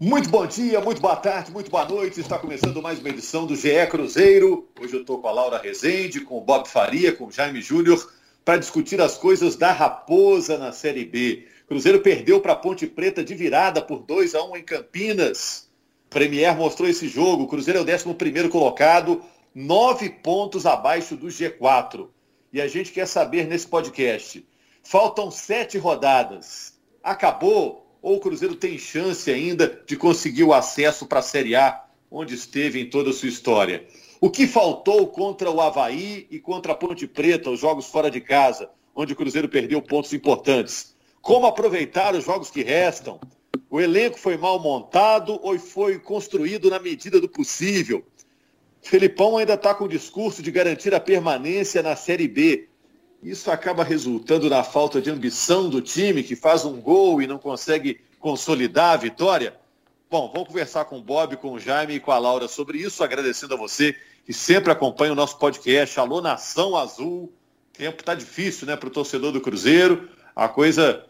Muito bom dia, muito boa tarde, muito boa noite. Está começando mais uma edição do GE Cruzeiro. Hoje eu estou com a Laura Rezende, com o Bob Faria, com o Jaime Júnior, para discutir as coisas da Raposa na Série B. Cruzeiro perdeu para a Ponte Preta de virada por 2 a 1 em Campinas. Premier mostrou esse jogo. Cruzeiro é o 11 colocado, nove pontos abaixo do G4. E a gente quer saber nesse podcast: faltam sete rodadas. Acabou? Ou o Cruzeiro tem chance ainda de conseguir o acesso para a Série A, onde esteve em toda a sua história? O que faltou contra o Havaí e contra a Ponte Preta, os jogos fora de casa, onde o Cruzeiro perdeu pontos importantes? Como aproveitar os jogos que restam? O elenco foi mal montado ou foi construído na medida do possível? Felipão ainda está com o discurso de garantir a permanência na Série B. Isso acaba resultando na falta de ambição do time, que faz um gol e não consegue consolidar a vitória? Bom, vamos conversar com o Bob, com o Jaime e com a Laura sobre isso, agradecendo a você que sempre acompanha o nosso podcast. Alô, Nação Azul. Tempo está difícil, né, para o torcedor do Cruzeiro. A coisa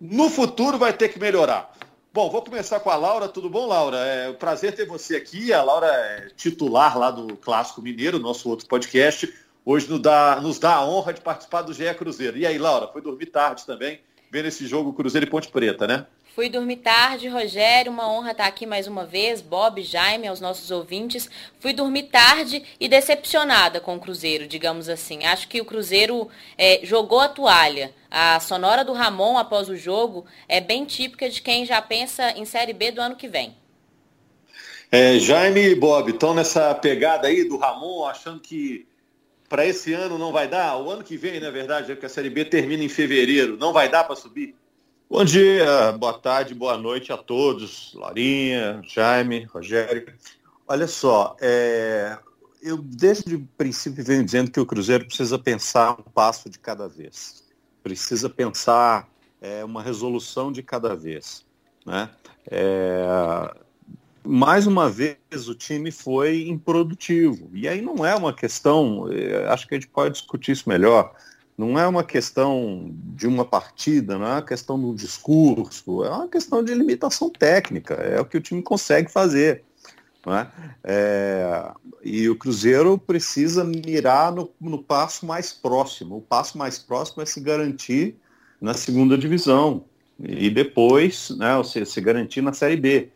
no futuro vai ter que melhorar. Bom, vou começar com a Laura. Tudo bom, Laura? É um prazer ter você aqui. A Laura é titular lá do Clássico Mineiro, nosso outro podcast hoje nos dá, nos dá a honra de participar do GE Cruzeiro. E aí, Laura, foi dormir tarde também, vendo esse jogo Cruzeiro e Ponte Preta, né? Fui dormir tarde, Rogério, uma honra estar aqui mais uma vez, Bob, Jaime, aos nossos ouvintes. Fui dormir tarde e decepcionada com o Cruzeiro, digamos assim. Acho que o Cruzeiro é, jogou a toalha. A sonora do Ramon após o jogo é bem típica de quem já pensa em Série B do ano que vem. É, Jaime e Bob estão nessa pegada aí do Ramon, achando que para esse ano não vai dar? O ano que vem, na verdade, é porque a Série B termina em fevereiro, não vai dar para subir? Bom dia, boa tarde, boa noite a todos, Larinha, Jaime, Rogério. Olha só, é, eu desde o princípio venho dizendo que o Cruzeiro precisa pensar um passo de cada vez, precisa pensar é, uma resolução de cada vez. Né? É, mais uma vez o time foi improdutivo. E aí não é uma questão, eh, acho que a gente pode discutir isso melhor, não é uma questão de uma partida, não é uma questão do discurso, é uma questão de limitação técnica, é o que o time consegue fazer. É? É, e o Cruzeiro precisa mirar no, no passo mais próximo. O passo mais próximo é se garantir na segunda divisão e depois né, se, se garantir na Série B.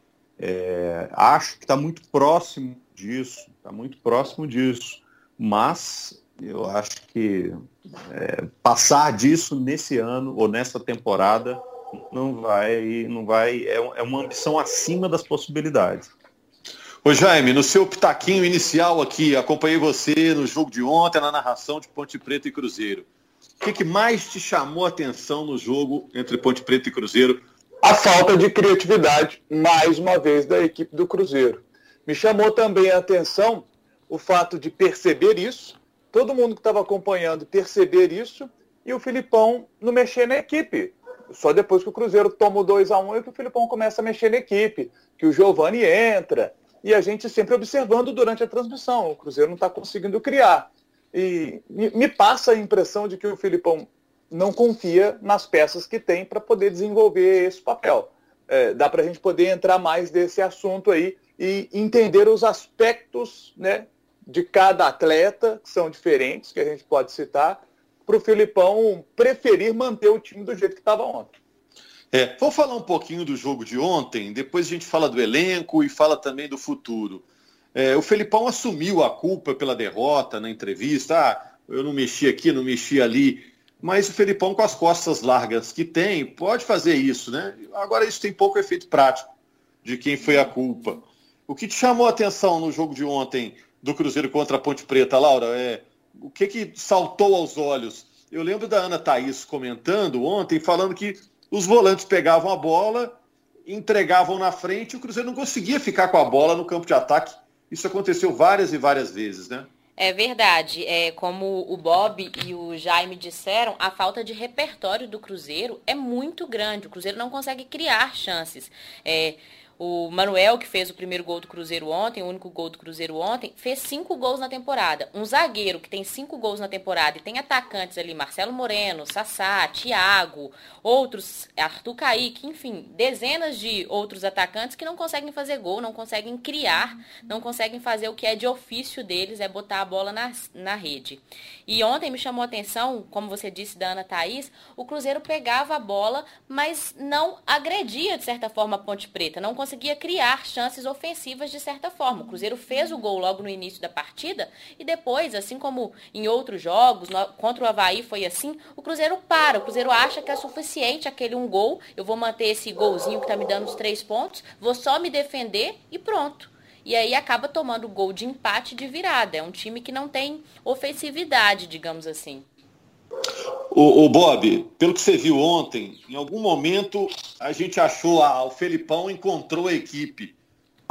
É, acho que está muito próximo disso, está muito próximo disso, mas eu acho que é, passar disso nesse ano ou nessa temporada não vai, não vai, é, é uma ambição acima das possibilidades. Ô Jaime, no seu pitaquinho inicial aqui, acompanhei você no jogo de ontem, na narração de Ponte Preta e Cruzeiro. O que, que mais te chamou a atenção no jogo entre Ponte Preta e Cruzeiro a falta de criatividade, mais uma vez, da equipe do Cruzeiro. Me chamou também a atenção o fato de perceber isso, todo mundo que estava acompanhando perceber isso, e o Filipão não mexer na equipe. Só depois que o Cruzeiro toma o 2 a 1 é que o Filipão começa a mexer na equipe, que o Giovani entra, e a gente sempre observando durante a transmissão. O Cruzeiro não está conseguindo criar. E me passa a impressão de que o Filipão não confia nas peças que tem para poder desenvolver esse papel. É, dá para a gente poder entrar mais desse assunto aí e entender os aspectos né, de cada atleta, que são diferentes, que a gente pode citar, para o Filipão preferir manter o time do jeito que estava ontem. É, vamos falar um pouquinho do jogo de ontem, depois a gente fala do elenco e fala também do futuro. É, o Felipão assumiu a culpa pela derrota na entrevista. Ah, eu não mexi aqui, não mexi ali. Mas o Felipão, com as costas largas que tem, pode fazer isso, né? Agora, isso tem pouco efeito prático de quem foi a culpa. O que te chamou a atenção no jogo de ontem do Cruzeiro contra a Ponte Preta, Laura? É, o que, que saltou aos olhos? Eu lembro da Ana Thaís comentando ontem, falando que os volantes pegavam a bola, entregavam na frente e o Cruzeiro não conseguia ficar com a bola no campo de ataque. Isso aconteceu várias e várias vezes, né? É verdade. É, como o Bob e o Jaime disseram, a falta de repertório do Cruzeiro é muito grande. O Cruzeiro não consegue criar chances. É, o Manuel, que fez o primeiro gol do Cruzeiro ontem, o único gol do Cruzeiro ontem, fez cinco gols na temporada. Um zagueiro que tem cinco gols na temporada e tem atacantes ali, Marcelo Moreno, Sassá, Thiago, outros, Arthur Kaique, enfim, dezenas de outros atacantes que não conseguem fazer gol, não conseguem criar, não conseguem fazer o que é de ofício deles, é botar a bola na, na rede. E ontem me chamou a atenção, como você disse da Ana Thaís, o Cruzeiro pegava a bola, mas não agredia, de certa forma, a Ponte Preta, não conseguia conseguia criar chances ofensivas de certa forma. O Cruzeiro fez o gol logo no início da partida e depois, assim como em outros jogos, contra o Havaí foi assim, o Cruzeiro para. O Cruzeiro acha que é suficiente aquele um gol, eu vou manter esse golzinho que está me dando os três pontos, vou só me defender e pronto. E aí acaba tomando gol de empate de virada. É um time que não tem ofensividade, digamos assim. O, o, Bob, pelo que você viu ontem, em algum momento a gente achou, ah, o Felipão encontrou a equipe.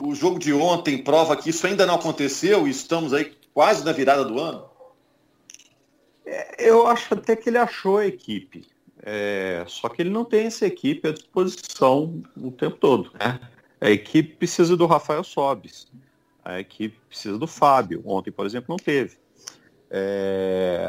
O jogo de ontem prova que isso ainda não aconteceu e estamos aí quase na virada do ano. É, eu acho até que ele achou a equipe. É, só que ele não tem essa equipe à disposição o tempo todo. Né? A equipe precisa do Rafael Sobis. A equipe precisa do Fábio. Ontem, por exemplo, não teve. É,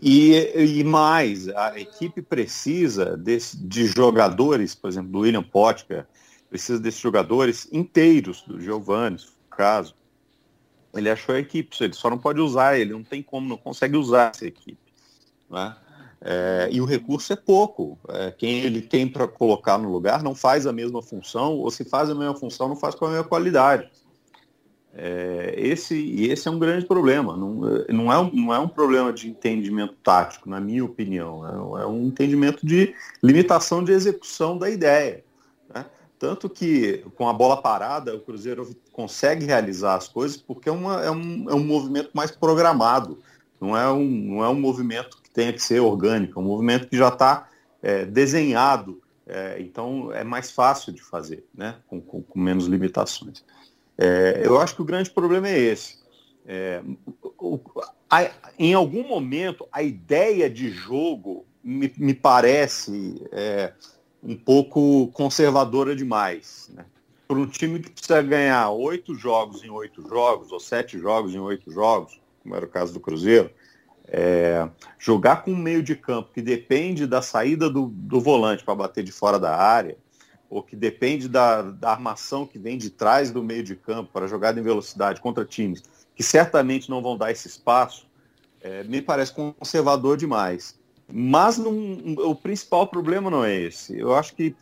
e, e mais, a equipe precisa desse, de jogadores, por exemplo, do William Potker, precisa desses jogadores inteiros, do Giovanni, no caso. Ele achou a equipe, ele só não pode usar, ele não tem como, não consegue usar essa equipe. Né? É, e o recurso é pouco. É, quem ele tem para colocar no lugar não faz a mesma função, ou se faz a mesma função, não faz com a mesma qualidade. É, esse, e esse é um grande problema. Não, não, é um, não é um problema de entendimento tático, na minha opinião. É, é um entendimento de limitação de execução da ideia. Né? Tanto que, com a bola parada, o Cruzeiro consegue realizar as coisas porque é, uma, é, um, é um movimento mais programado. Não é, um, não é um movimento que tenha que ser orgânico, é um movimento que já está é, desenhado. É, então, é mais fácil de fazer, né? com, com, com menos limitações. É, eu acho que o grande problema é esse. É, o, a, em algum momento, a ideia de jogo me, me parece é, um pouco conservadora demais. Né? Para um time que precisa ganhar oito jogos em oito jogos, ou sete jogos em oito jogos, como era o caso do Cruzeiro, é, jogar com um meio de campo que depende da saída do, do volante para bater de fora da área, ou que depende da, da armação que vem de trás do meio de campo para jogada em velocidade contra times que certamente não vão dar esse espaço, é, me parece conservador demais. Mas o principal problema não é esse. Eu acho que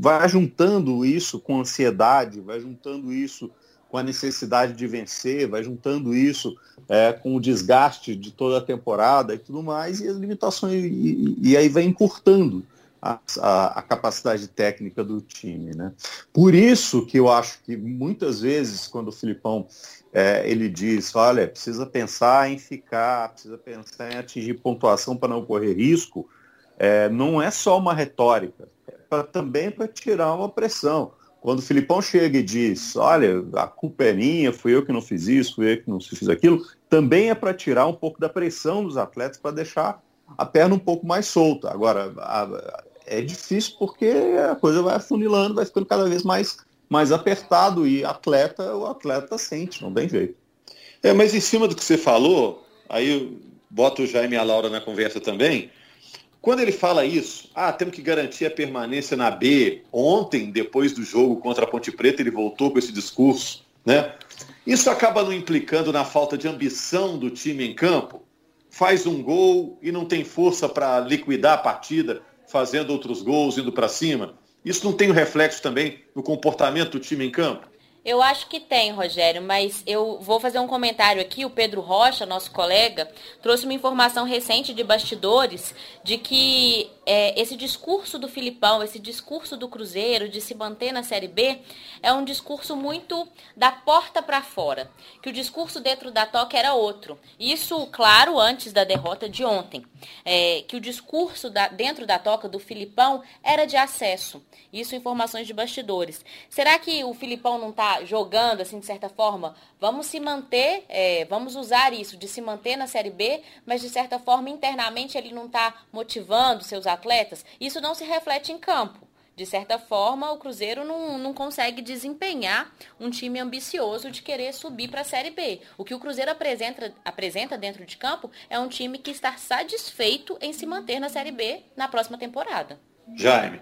vai juntando isso com ansiedade, vai juntando isso com a necessidade de vencer, vai juntando isso é, com o desgaste de toda a temporada e tudo mais, e as limitações, e, e aí vai encurtando a, a, a, capacidade técnica do time. Né? Por isso que eu acho que muitas vezes, quando o Filipão é, ele diz, olha, precisa pensar em ficar, precisa pensar em atingir pontuação para não correr risco, é, não é só uma retórica, é pra, também para tirar uma pressão. Quando o Filipão chega e diz, olha, a culpa é minha, fui eu que não fiz isso, fui eu que não fiz aquilo, também é para tirar um pouco da pressão dos atletas para deixar a perna um pouco mais solta. Agora, a, é difícil porque a coisa vai afunilando, vai ficando cada vez mais, mais apertado e atleta, o atleta sente, não tem jeito. É, mas em cima do que você falou, aí eu boto o Jaime e a Laura na conversa também. Quando ele fala isso, ah, temos que garantir a permanência na B. Ontem, depois do jogo contra a Ponte Preta, ele voltou com esse discurso, né? Isso acaba não implicando na falta de ambição do time em campo? Faz um gol e não tem força para liquidar a partida, fazendo outros gols, indo para cima. Isso não tem um reflexo também no comportamento do time em campo? Eu acho que tem, Rogério, mas eu vou fazer um comentário aqui. O Pedro Rocha, nosso colega, trouxe uma informação recente de bastidores de que é, esse discurso do Filipão, esse discurso do Cruzeiro de se manter na Série B, é um discurso muito da porta para fora. Que o discurso dentro da toca era outro. Isso, claro, antes da derrota de ontem. É, que o discurso da, dentro da toca do Filipão era de acesso. Isso informações de bastidores. Será que o Filipão não está jogando, assim, de certa forma, vamos se manter, é, vamos usar isso de se manter na Série B, mas de certa forma, internamente, ele não está motivando seus atletas. Isso não se reflete em campo. De certa forma, o Cruzeiro não, não consegue desempenhar um time ambicioso de querer subir para a Série B. O que o Cruzeiro apresenta, apresenta dentro de campo é um time que está satisfeito em se manter na Série B na próxima temporada. Jaime.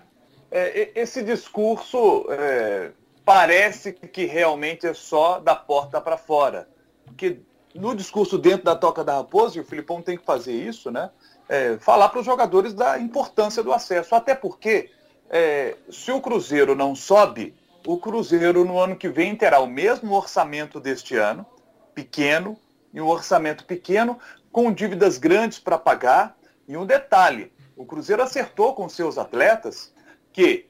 É, esse discurso é, parece que realmente é só da porta para fora. Porque no discurso dentro da Toca da Raposa, e o Filipão tem que fazer isso, né? É, falar para os jogadores da importância do acesso. Até porque, é, se o Cruzeiro não sobe, o Cruzeiro no ano que vem terá o mesmo orçamento deste ano, pequeno, e um orçamento pequeno, com dívidas grandes para pagar. E um detalhe, o Cruzeiro acertou com seus atletas que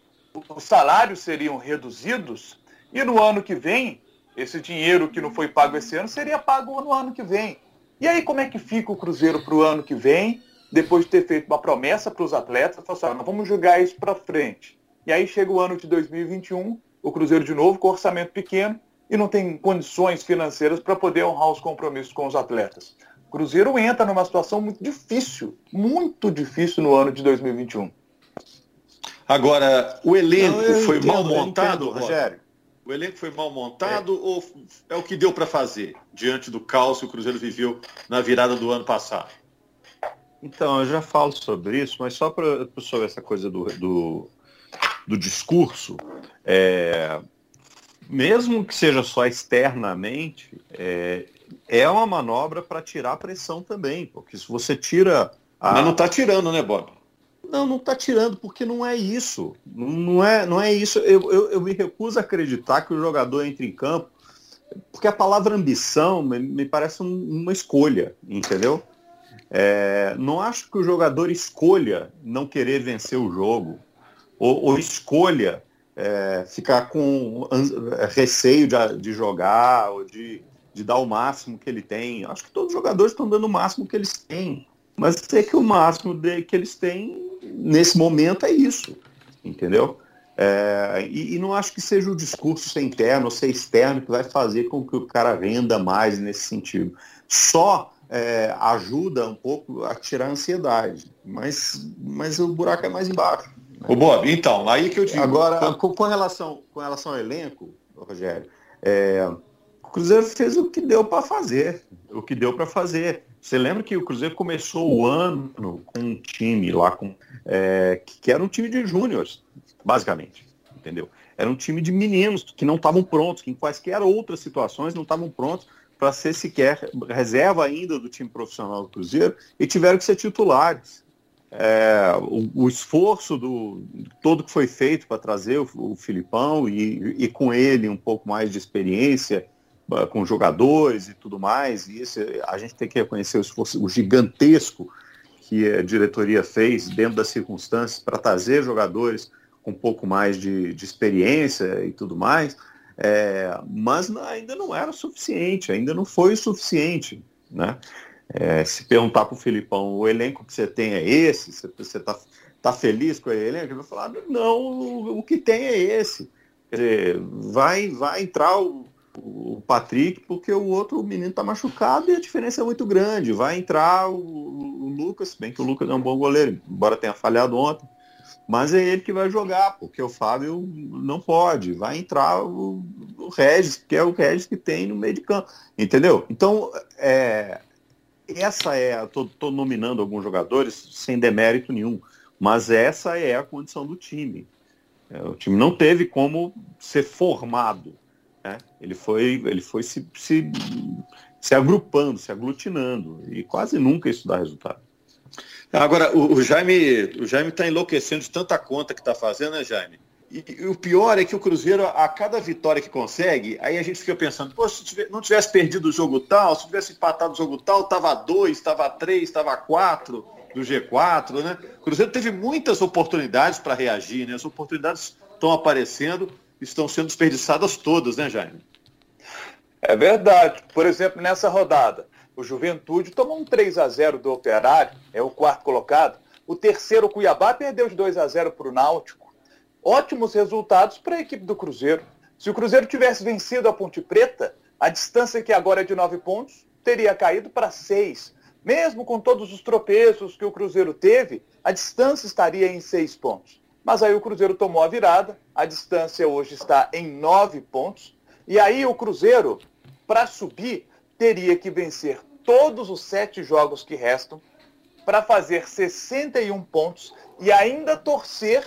os salários seriam reduzidos e no ano que vem, esse dinheiro que não foi pago esse ano seria pago no ano que vem. E aí como é que fica o Cruzeiro para o ano que vem, depois de ter feito uma promessa para os atletas, falar assim, vamos jogar isso para frente. E aí chega o ano de 2021, o Cruzeiro de novo com orçamento pequeno e não tem condições financeiras para poder honrar os compromissos com os atletas. O Cruzeiro entra numa situação muito difícil, muito difícil no ano de 2021. Agora, o elenco não, foi entendo, mal montado, entendo, Rogério? O elenco foi mal montado é. ou é o que deu para fazer diante do caos que o Cruzeiro viveu na virada do ano passado? Então, eu já falo sobre isso, mas só para sobre essa coisa do, do, do discurso, é, mesmo que seja só externamente, é, é uma manobra para tirar a pressão também, porque se você tira. A... Mas não está tirando, né, Bob? Não, não está tirando, porque não é isso. Não é, não é isso. Eu, eu, eu, me recuso a acreditar que o jogador entre em campo, porque a palavra ambição me, me parece um, uma escolha, entendeu? É, não acho que o jogador escolha não querer vencer o jogo, ou, ou escolha é, ficar com receio de, de jogar, ou de, de dar o máximo que ele tem. Acho que todos os jogadores estão dando o máximo que eles têm. Mas sei que o máximo de, que eles têm nesse momento é isso, entendeu? É, e, e, não acho que seja o discurso ser interno ou ser externo que vai fazer com que o cara venda mais nesse sentido. Só é, ajuda um pouco a tirar a ansiedade, mas, mas o buraco é mais embaixo. Né? O Bob, então, aí que eu digo. Agora, com, com relação, com relação ao elenco, Rogério, é, o Cruzeiro fez o que deu para fazer, o que deu para fazer. Você lembra que o Cruzeiro começou o ano com um time lá com é, que era um time de júniores, basicamente, entendeu? Era um time de meninos que não estavam prontos, que em quaisquer outras situações não estavam prontos para ser sequer reserva ainda do time profissional do Cruzeiro e tiveram que ser titulares. É, o, o, esforço do todo que foi feito para trazer o, o Filipão e, e, com ele um pouco mais de experiência com jogadores e tudo mais, e isso a gente tem que reconhecer o esforço o gigantesco que a diretoria fez dentro das circunstâncias para trazer jogadores com um pouco mais de, de experiência e tudo mais, é, mas ainda não era suficiente, ainda não foi o suficiente. Né? É, se perguntar para o Filipão, o elenco que você tem é esse? Você está tá feliz com o elenco? Ele vai falar, não, o, o que tem é esse. Quer dizer, vai, vai entrar o, o Patrick, porque o outro menino está machucado e a diferença é muito grande. Vai entrar o, o, Lucas, bem que o Lucas é um bom goleiro, embora tenha falhado ontem, mas é ele que vai jogar, porque o Fábio não pode. Vai entrar o, o Regis, que é o Regis que tem no meio de campo. Entendeu? Então, é, essa é. Estou nominando alguns jogadores sem demérito nenhum, mas essa é a condição do time. É, o time não teve como ser formado né? Ele foi, ele foi se, se, se agrupando, se aglutinando, e quase nunca isso dá resultado. Agora, o, o Jaime o Jaime está enlouquecendo de tanta conta que está fazendo, né, Jaime? E, e, o pior é que o Cruzeiro, a cada vitória que consegue, aí a gente fica pensando, pô, se não tivesse perdido o jogo tal, se tivesse empatado o jogo tal, estava dois, estava três, estava quatro do G4, né? O Cruzeiro teve muitas oportunidades para reagir, né? As oportunidades estão aparecendo, estão sendo desperdiçadas todas, né, Jaime? É verdade. Por exemplo, nessa rodada, o Juventude tomou um 3 a 0 do Operário, é o quarto colocado. O terceiro, o Cuiabá, perdeu de 2 a 0 para o Náutico. Ótimos resultados para a equipe do Cruzeiro. Se o Cruzeiro tivesse vencido a Ponte Preta, a distância que agora é de nove pontos teria caído para seis. Mesmo com todos os tropeços que o Cruzeiro teve, a distância estaria em seis pontos. Mas aí o Cruzeiro tomou a virada, a distância hoje está em nove pontos. E aí o Cruzeiro, para subir, teria que vencer todos os sete jogos que restam para fazer 61 pontos e ainda torcer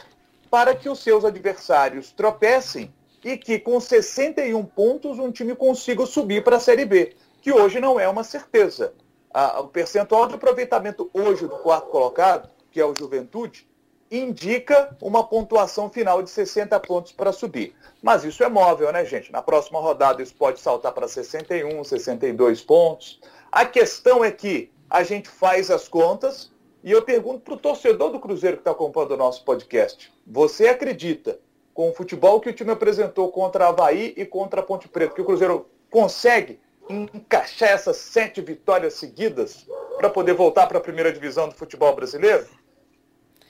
para que os seus adversários tropecem e que com 61 pontos um time consiga subir para a Série B, que hoje não é uma certeza. o percentual de aproveitamento hoje do quarto colocado, que é o Juventude, indica uma pontuação final de 60 pontos para subir. Mas isso é móvel, né, gente? Na próxima rodada isso pode saltar para 61, 62 pontos. A questão é que a gente faz as contas e eu pergunto para o torcedor do Cruzeiro que está acompanhando o nosso podcast: você acredita, com o futebol que o time apresentou contra Havaí e contra Ponte Preta, que o Cruzeiro consegue encaixar essas sete vitórias seguidas para poder voltar para a primeira divisão do futebol brasileiro?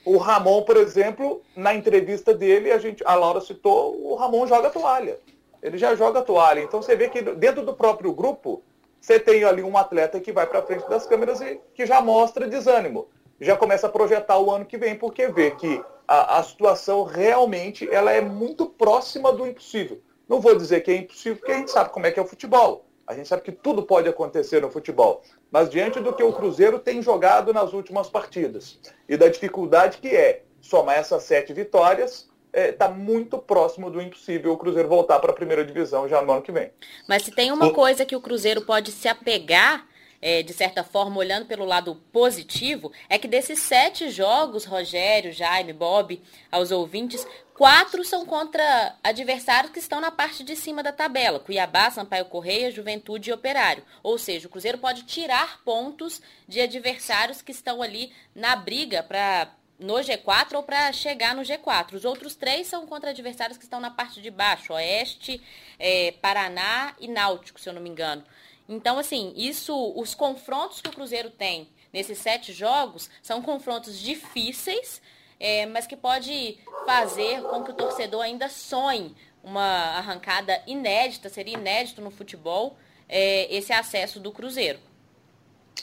O Ramon, por exemplo, na entrevista dele, a, gente, a Laura citou, o Ramon joga toalha. Ele já joga toalha. Então você vê que dentro do próprio grupo, você tem ali um atleta que vai para frente das câmeras e que já mostra desânimo. Já começa a projetar o ano que vem, porque vê que a, a situação realmente ela é muito próxima do impossível. Não vou dizer que é impossível, porque a gente sabe como é que é o futebol. A gente sabe que tudo pode acontecer no futebol. Mas diante do que o Cruzeiro tem jogado nas últimas partidas e da dificuldade que é somar essas sete vitórias, está é, tá muito próximo do impossível o Cruzeiro voltar para a primeira divisão já no ano que vem. Mas se tem uma coisa que o Cruzeiro pode se apegar, é, de certa forma, olhando pelo lado positivo, é que desses sete jogos, Rogério, Jaime, Bob, aos ouvintes, quatro são contra adversários que estão na parte de cima da tabela: Cuiabá, Sampaio Correia, Juventude e Operário. Ou seja, o Cruzeiro pode tirar pontos de adversários que estão ali na briga para no G4 ou para chegar no G4. Os outros três são contra adversários que estão na parte de baixo, Oeste, é, Paraná e Náutico, se eu não me engano. Então, assim, isso, os confrontos que o Cruzeiro tem nesses sete jogos são confrontos difíceis, é, mas que pode fazer com que o torcedor ainda sonhe uma arrancada inédita, seria inédito no futebol, é, esse acesso do Cruzeiro.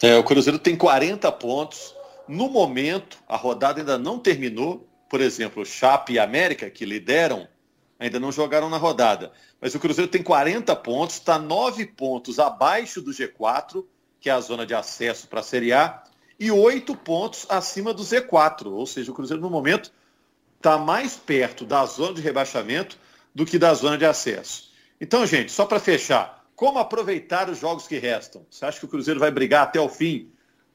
É, o Cruzeiro tem 40 pontos, no momento, a rodada ainda não terminou. Por exemplo, Chape e América, que lideram, ainda não jogaram na rodada. Mas o Cruzeiro tem 40 pontos, está 9 pontos abaixo do G4, que é a zona de acesso para a Série A, e 8 pontos acima do Z4. Ou seja, o Cruzeiro, no momento, está mais perto da zona de rebaixamento do que da zona de acesso. Então, gente, só para fechar, como aproveitar os jogos que restam? Você acha que o Cruzeiro vai brigar até o fim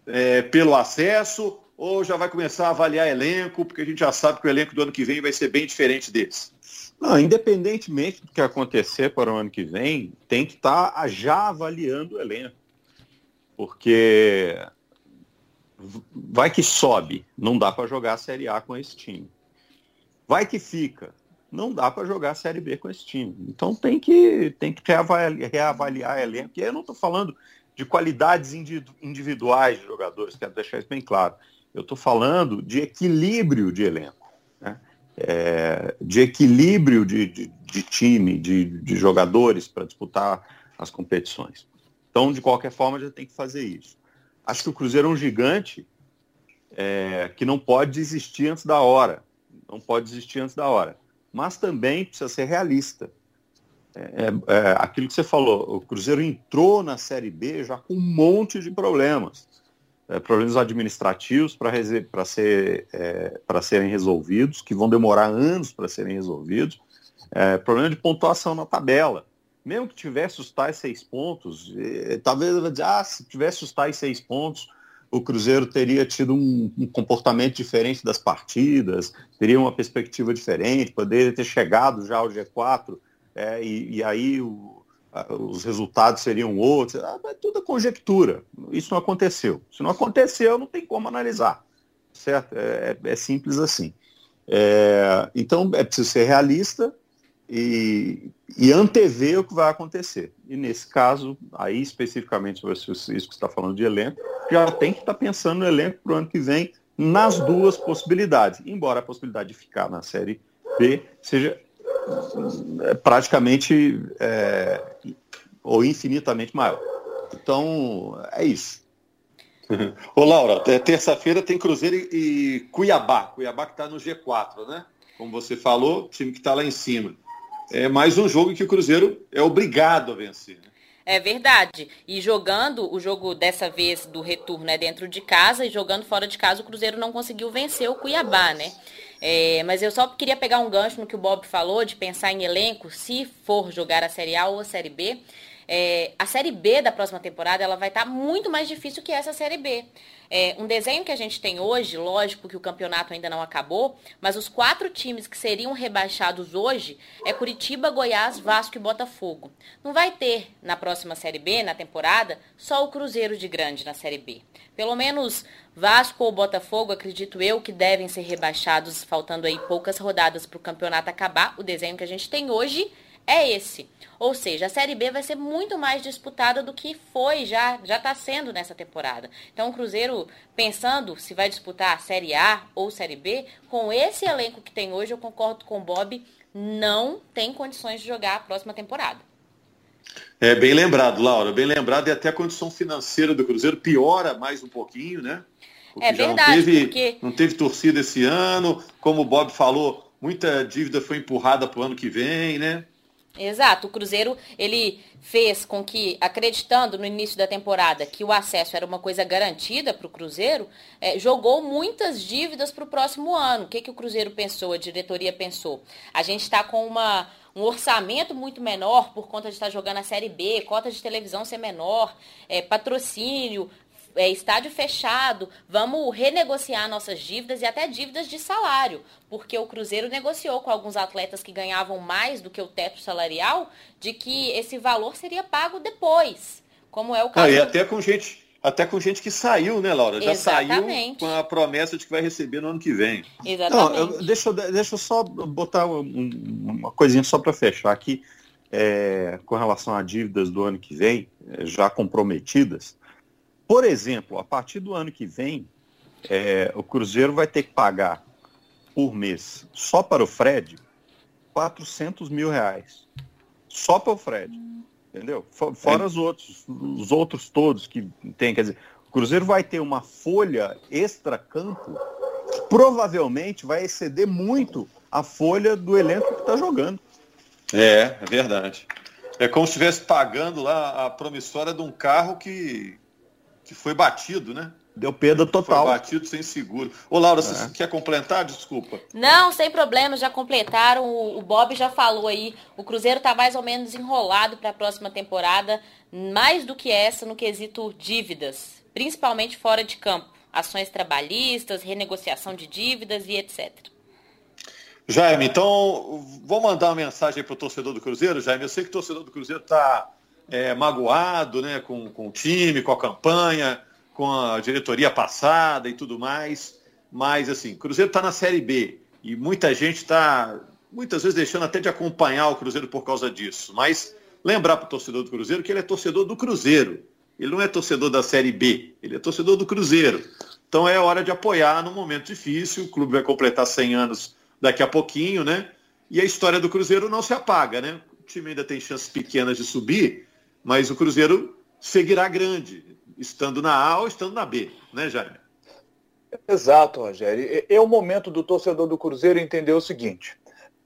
é, pelo acesso ou já vai começar a avaliar elenco, porque a gente já sabe que o elenco do ano que vem vai ser bem diferente desse? Não, independentemente do que acontecer para o ano que vem, tem que estar tá já avaliando o elenco. Porque vai que sobe, não dá para jogar a Série A com esse time. Vai que fica, não dá para jogar a Série B com esse time. Então tem que, tem que reavaliar, reavaliar elenco. E eu não estou falando de qualidades individuais de jogadores, quero deixar isso bem claro. Eu estou falando de equilíbrio de elenco, né? é, de equilíbrio de, de, de time, de, de jogadores para disputar as competições. Então, de qualquer forma, já tem que fazer isso. Acho que o Cruzeiro é um gigante é, que não pode desistir antes da hora. Não pode desistir antes da hora. Mas também precisa ser realista. É, é, é, aquilo que você falou, o Cruzeiro entrou na Série B já com um monte de problemas. É, problemas administrativos para ser, é, serem resolvidos, que vão demorar anos para serem resolvidos. É, problema de pontuação na tabela. Mesmo que tivesse os tais seis pontos, talvez eu dizer, ah, se tivesse os tais seis pontos, o Cruzeiro teria tido um, um, comportamento diferente das partidas, teria uma perspectiva diferente, poderia ter chegado já ao G4 é, e, e, aí o, a, os resultados seriam outros. Ah, é tudo conjectura. Isso não aconteceu. Se não aconteceu, não tem como analisar. Certo? É, é, é simples assim. É, então é preciso ser realista e, e, antever o que vai acontecer. E nesse caso, aí especificamente sobre isso que está falando de elenco, já tem que estar tá pensando no elenco para o ano que vem nas duas possibilidades. Embora a possibilidade de ficar na Série B seja é praticamente é, ou infinitamente maior. Então, é isso. Ô Laura, terça-feira tem Cruzeiro e Cuiabá. Cuiabá que está no G4, né? Como você falou, time que está lá em cima. É mais um jogo que o Cruzeiro é obrigado a vencer. Né? É verdade. E jogando, o jogo dessa vez do retorno é dentro de casa e jogando fora de casa, o Cruzeiro não conseguiu vencer o Cuiabá, né? É, mas eu só queria pegar um gancho no que o Bob falou, de pensar em elenco, se for jogar a Série A ou a Série B. É, a Série B da próxima temporada ela vai estar tá muito mais difícil que essa Série B. É, um desenho que a gente tem hoje, lógico que o campeonato ainda não acabou, mas os quatro times que seriam rebaixados hoje é Curitiba, Goiás, Vasco e Botafogo. Não vai ter na próxima Série B, na temporada, só o Cruzeiro de Grande na Série B. Pelo menos Vasco ou Botafogo, acredito eu, que devem ser rebaixados, faltando aí poucas rodadas para o campeonato acabar. O desenho que a gente tem hoje é esse. Ou seja, a Série B vai ser muito mais disputada do que foi já, já está sendo nessa temporada. Então o Cruzeiro, pensando se vai disputar a Série A ou Série B, com esse elenco que tem hoje, eu concordo com o Bob, não tem condições de jogar a próxima temporada. É bem lembrado, Laura, bem lembrado, e até a condição financeira do Cruzeiro piora mais um pouquinho, né? Porque é verdade, não teve, porque... não teve torcida esse ano, como o Bob falou, muita dívida foi empurrada para o ano que vem, né? Exato, o Cruzeiro ele fez com que, acreditando no início da temporada que o acesso era uma coisa garantida para o Cruzeiro, é, jogou muitas dívidas para o próximo ano. O que, que o Cruzeiro pensou, a diretoria pensou? A gente está com uma, um orçamento muito menor por conta de estar jogando a Série B, cota de televisão ser menor, é, patrocínio, é, estádio fechado, vamos renegociar nossas dívidas e até dívidas de salário, porque o Cruzeiro negociou com alguns atletas que ganhavam mais do que o teto salarial, de que esse valor seria pago depois, como é o caso. Ah, e até com gente, até com gente que saiu, né, Laura? Já Exatamente. saiu com a promessa de que vai receber no ano que vem. Exatamente. Não, eu, deixa, deixa eu só botar um, uma coisinha só para fechar aqui. É, com relação a dívidas do ano que vem, é, já comprometidas, por exemplo, a partir do ano que vem, é, o Cruzeiro vai ter que pagar por mês, só para o Fred, 400 mil reais. Só para o Fred. Entendeu? Fora é. os outros, os outros todos que tem. Quer dizer, o Cruzeiro vai ter uma folha extra-campo que provavelmente vai exceder muito a folha do elenco que está jogando. É, é verdade. É como se estivesse pagando lá a promissória de um carro que que foi batido, né? Deu perda total. Foi batido sem seguro. Ô, Laura, é. você quer completar? Desculpa. Não, sem problema, já completaram. O Bob já falou aí. O Cruzeiro está mais ou menos enrolado para a próxima temporada, mais do que essa no quesito dívidas, principalmente fora de campo. Ações trabalhistas, renegociação de dívidas e etc. Jaime, então vou mandar uma mensagem para o torcedor do Cruzeiro, Jaime. Eu sei que o torcedor do Cruzeiro está é, magoado né, com, com o time, com a campanha, com a diretoria passada e tudo mais. Mas, assim, Cruzeiro está na Série B e muita gente está, muitas vezes, deixando até de acompanhar o Cruzeiro por causa disso. Mas lembrar para o torcedor do Cruzeiro que ele é torcedor do Cruzeiro. Ele não é torcedor da Série B, ele é torcedor do Cruzeiro. Então é hora de apoiar num momento difícil. O clube vai completar 100 anos daqui a pouquinho, né? E a história do Cruzeiro não se apaga, né? O time ainda tem chances pequenas de subir, mas o Cruzeiro seguirá grande, estando na A ou estando na B, né, Jaime? Exato, Rogério. É o momento do torcedor do Cruzeiro entender o seguinte: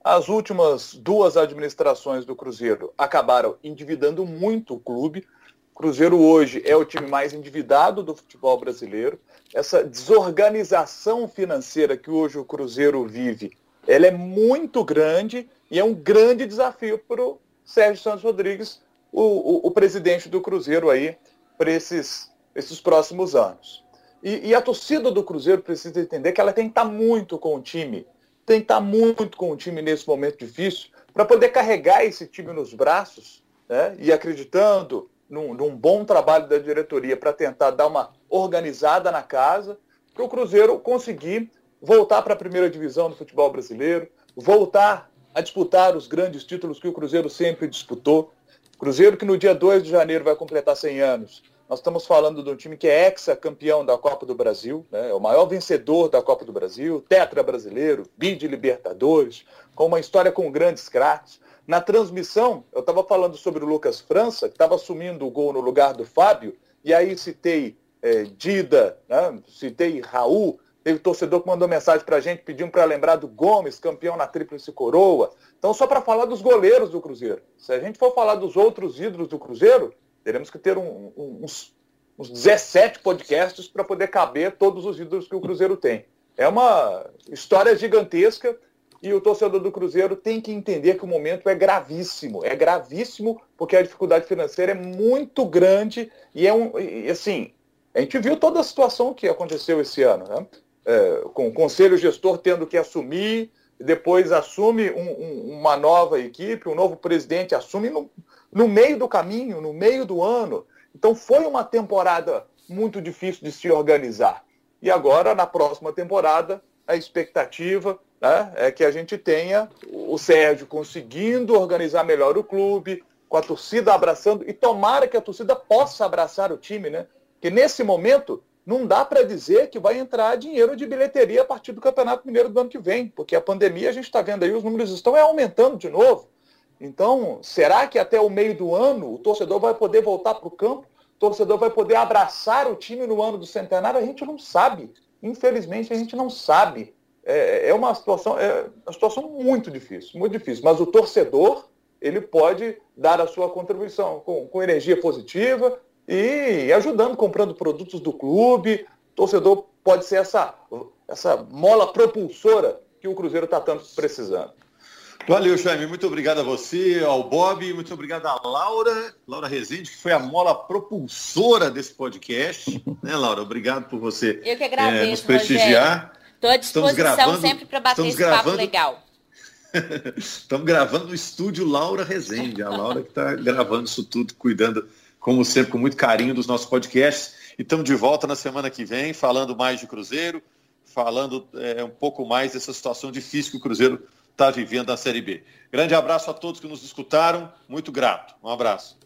as últimas duas administrações do Cruzeiro acabaram endividando muito o clube. O Cruzeiro hoje é o time mais endividado do futebol brasileiro. Essa desorganização financeira que hoje o Cruzeiro vive, ela é muito grande e é um grande desafio para o Sérgio Santos Rodrigues o, o, o presidente do Cruzeiro aí para esses, esses próximos anos. E, e, a torcida do Cruzeiro precisa entender que ela tem que estar muito com o time, tem que estar muito com o time nesse momento difícil, para poder carregar esse time nos braços né, e acreditando num, num bom trabalho da diretoria para tentar dar uma organizada na casa, para o Cruzeiro conseguir voltar para a primeira divisão do futebol brasileiro, voltar a disputar os grandes títulos que o Cruzeiro sempre disputou, Cruzeiro que no dia 2 de janeiro vai completar 100 anos. Nós estamos falando de um time que é ex-campeão da Copa do Brasil, né? é o maior vencedor da Copa do Brasil, tetra brasileiro, bid Libertadores, com uma história com grandes craques. Na transmissão, eu estava falando sobre o Lucas França, que estava assumindo o gol no lugar do Fábio, e aí citei é, Dida, né? citei Raul, teve torcedor que mandou mensagem para a gente pedindo para lembrar do Gomes, campeão na Tríplice Coroa. Então, só para falar dos goleiros do Cruzeiro. Se a gente for falar dos outros ídolos do Cruzeiro, teremos que ter um, um, uns, uns 17 podcasts para poder caber todos os ídolos que o Cruzeiro tem. É uma história gigantesca e o torcedor do Cruzeiro tem que entender que o momento é gravíssimo. É gravíssimo porque a dificuldade financeira é muito grande e é um. E, assim, a gente viu toda a situação que aconteceu esse ano, né? É, com o conselho gestor tendo que assumir, depois assume um, um, uma nova equipe, um novo presidente assume no, no meio do caminho, no meio do ano. Então foi uma temporada muito difícil de se organizar. E agora, na próxima temporada, a expectativa né, é que a gente tenha o Sérgio conseguindo organizar melhor o clube, com a torcida abraçando, e tomara que a torcida possa abraçar o time, né? Porque nesse momento não dá para dizer que vai entrar dinheiro de bilheteria a partir do Campeonato Mineiro do ano que vem, porque a pandemia a gente está vendo aí, os números estão aumentando de novo. Então, será que até o meio do ano o torcedor vai poder voltar para o campo? O torcedor vai poder abraçar o time no ano do centenário? A gente não sabe. Infelizmente, a gente não sabe. É, é uma situação, é uma situação muito difícil, muito difícil. Mas o torcedor, ele pode dar a sua contribuição com, com energia positiva e ajudando, comprando produtos do clube. O torcedor pode ser essa, essa mola propulsora que o Cruzeiro está tanto precisando. Valeu, Jaime. Muito obrigado a você, ao Bob, muito obrigado à Laura, Laura Rezende, que foi a mola propulsora desse podcast. né, Laura? Obrigado por você Eu que agradeço, é, nos prestigiar. Estou à disposição gravando, sempre para bater esse gravando, papo legal. estamos gravando no estúdio Laura Rezende, a Laura que está gravando isso tudo, cuidando, como sempre, com muito carinho dos nossos podcasts. E estamos de volta na semana que vem, falando mais de Cruzeiro, falando é, um pouco mais dessa situação difícil que o Cruzeiro está vivendo na Série B. Grande abraço a todos que nos escutaram, muito grato. Um abraço.